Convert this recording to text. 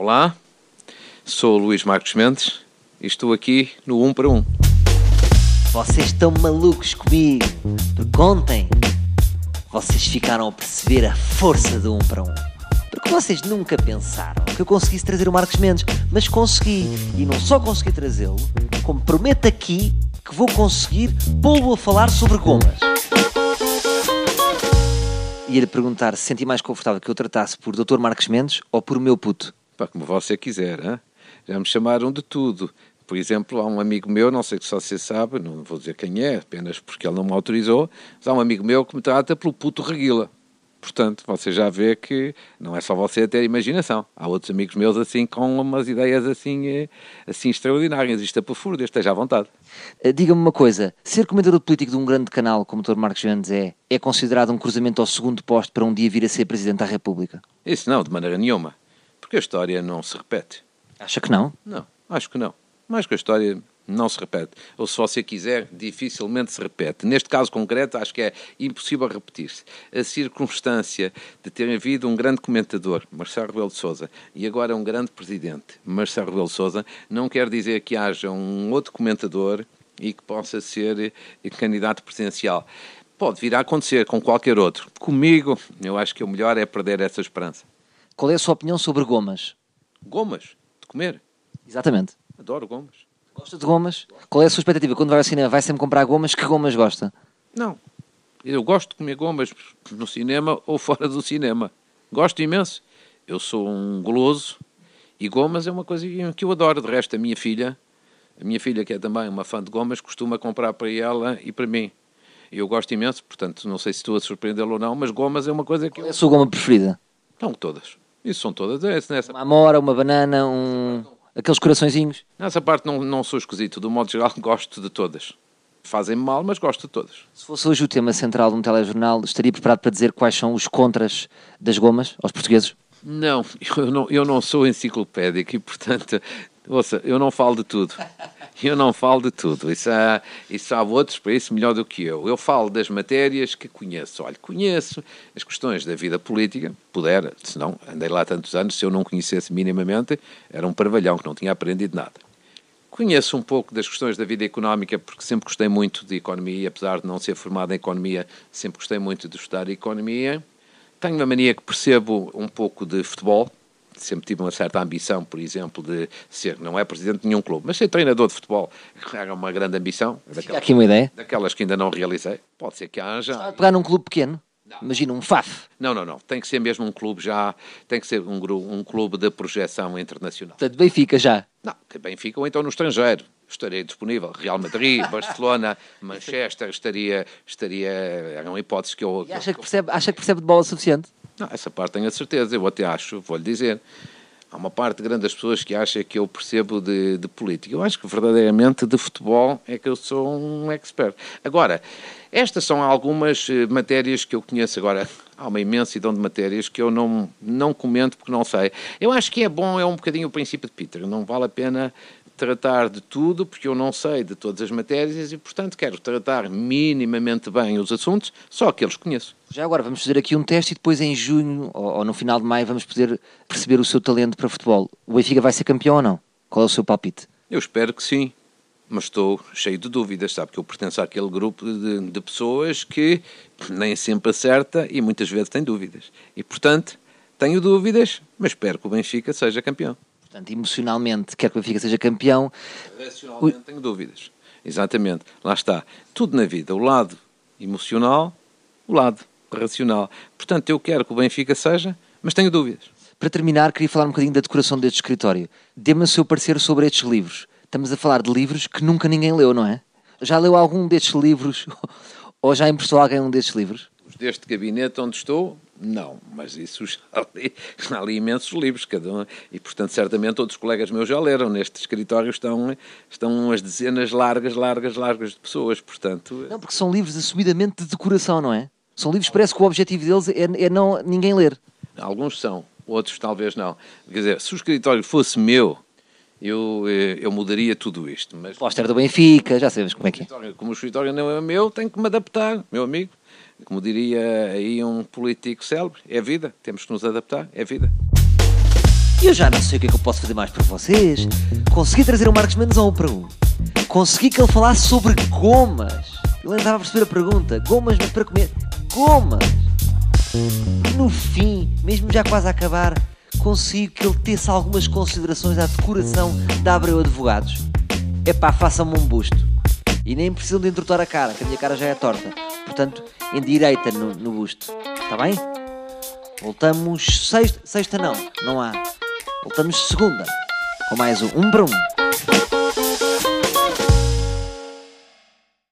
Olá, sou o Luís Marcos Mendes e estou aqui no 1 para 1. Vocês estão malucos comigo? Porque ontem vocês ficaram a perceber a força do 1 para 1. Porque vocês nunca pensaram que eu conseguisse trazer o Marcos Mendes, mas consegui. E não só consegui trazê-lo, como prometo aqui que vou conseguir pô-lo a falar sobre gomas. Ia-lhe perguntar se senti mais confortável que eu tratasse por Dr. Marcos Mendes ou por meu puto. Pá, como você quiser, hein? já me chamaram de tudo. Por exemplo, há um amigo meu, não sei se você sabe, não vou dizer quem é, apenas porque ele não me autorizou, mas há um amigo meu que me trata pelo puto Reguila. Portanto, você já vê que não é só você ter imaginação. Há outros amigos meus assim com umas ideias assim, eh, assim extraordinárias. Isto é por furo, esteja à vontade. Uh, Diga-me uma coisa, ser comentador político de um grande canal como o Dr. Marcos Mendes é, é considerado um cruzamento ao segundo posto para um dia vir a ser Presidente da República? Isso não, de maneira nenhuma. Porque a história não se repete. Acha que não? Não, acho que não. Mais que a história não se repete. Ou se você quiser, dificilmente se repete. Neste caso concreto, acho que é impossível repetir-se. A circunstância de ter havido um grande comentador, Marcelo Rebelo de Sousa, e agora um grande presidente, Marcelo Rebelo de Sousa, não quer dizer que haja um outro comentador e que possa ser eh, candidato presidencial. Pode vir a acontecer com qualquer outro. Comigo, eu acho que o melhor é perder essa esperança. Qual é a sua opinião sobre gomas? Gomas, de comer. Exatamente. Adoro gomas. Gosta de gomas? Qual é a sua expectativa? Quando vai ao cinema, vai sempre comprar gomas? Que gomas gosta? Não. Eu gosto de comer gomas no cinema ou fora do cinema. Gosto imenso. Eu sou um goloso e gomas é uma coisa que eu adoro. De resto, a minha filha, a minha filha que é também uma fã de gomas, costuma comprar para ela e para mim. Eu gosto imenso, portanto, não sei se estou a surpreendê-lo ou não, mas gomas é uma coisa que Qual é a sua goma preferida? São todas. Isso são todas. É, nessa, Uma amora, uma banana, um... aqueles coraçõezinhos? nessa parte não, não sou esquisito. Do modo geral, gosto de todas. Fazem-me mal, mas gosto de todas. Se fosse hoje o tema central de um telejornal, estaria preparado para dizer quais são os contras das gomas aos portugueses? Não, eu não, eu não sou enciclopédico e, portanto, ouça, eu não falo de tudo. Eu não falo de tudo. Isso há, isso há outros para isso melhor do que eu. Eu falo das matérias que conheço. Olha, conheço as questões da vida política, puder, se não, andei lá tantos anos, se eu não conhecesse minimamente, era um parvalhão que não tinha aprendido nada. Conheço um pouco das questões da vida económica, porque sempre gostei muito de economia, apesar de não ser formado em economia, sempre gostei muito de estudar economia. Tenho uma mania que percebo um pouco de futebol. Sempre tive uma certa ambição, por exemplo, de ser, não é presidente de nenhum clube, mas ser treinador de futebol. Era uma grande ambição, Fica daquelas, aqui uma ideia. daquelas que ainda não realizei. Pode ser que haja. Estava a pegar num clube pequeno. Imagina um FAF. Não, não, não. Tem que ser mesmo um clube já, tem que ser um, um clube de projeção internacional. Portanto, Benfica já. Não, que Benfica ou então no estrangeiro. Estaria disponível. Real Madrid, Barcelona, Manchester, estaria, estaria, eram hipóteses que eu... E acha que percebe, acha que percebe de bola suficiente? Não, essa parte tenho a certeza, eu até acho, vou-lhe dizer. Há uma parte grande das pessoas que acha que eu percebo de, de política. Eu acho que verdadeiramente de futebol é que eu sou um expert. Agora, estas são algumas eh, matérias que eu conheço. Agora, há uma imensidão de matérias que eu não, não comento porque não sei. Eu acho que é bom, é um bocadinho o princípio de Peter. Não vale a pena tratar de tudo porque eu não sei de todas as matérias e, portanto, quero tratar minimamente bem os assuntos, só aqueles que conheço. Já agora vamos fazer aqui um teste e depois em junho ou, ou no final de maio vamos poder perceber o seu talento para futebol. O Benfica vai ser campeão ou não? Qual é o seu palpite? Eu espero que sim, mas estou cheio de dúvidas, sabe? Que eu pertenço àquele grupo de, de pessoas que nem sempre acerta e muitas vezes tem dúvidas. E, portanto, tenho dúvidas, mas espero que o Benfica seja campeão. Portanto, emocionalmente, quer que o Benfica seja campeão. Racionalmente tenho dúvidas. Exatamente. Lá está. Tudo na vida. O lado emocional, o lado racional. Portanto, eu quero que o Benfica seja, mas tenho dúvidas. Para terminar, queria falar um bocadinho da decoração deste escritório. Dê-me o seu parecer sobre estes livros. Estamos a falar de livros que nunca ninguém leu, não é? Já leu algum destes livros? Ou já emprestou alguém um destes livros? Deste gabinete onde estou, não, mas isso já li, já li imensos livros, cada um, e portanto certamente outros colegas meus já leram. Neste escritório estão, estão umas dezenas largas, largas, largas de pessoas, portanto... Não, porque são livros assumidamente de decoração, não é? São livros parece que o objetivo deles é, é não ninguém ler. Alguns são, outros talvez não. Quer dizer, se o escritório fosse meu, eu, eh, eu mudaria tudo isto, mas... Póster do Benfica, já sabemos como é que é. Como o escritório não é meu, tenho que me adaptar, meu amigo. Como diria aí um político célebre, é vida, temos que nos adaptar, é vida. Eu já não sei o que é que eu posso fazer mais por vocês. Consegui trazer o Marcos Mendes a um para um. Consegui que ele falasse sobre gomas. Ele estava a perceber a pergunta. Gomas, mas para comer. Gomas! E no fim, mesmo já quase a acabar, consigo que ele tesse algumas considerações à decoração da Abreu Advogados. Epá, façam-me um busto. E nem precisam de entortar a cara, que a minha cara já é torta. Portanto, endireita no, no busto. Está bem? Voltamos sexta. Sexta não, não há. Voltamos segunda. Com mais um um para um.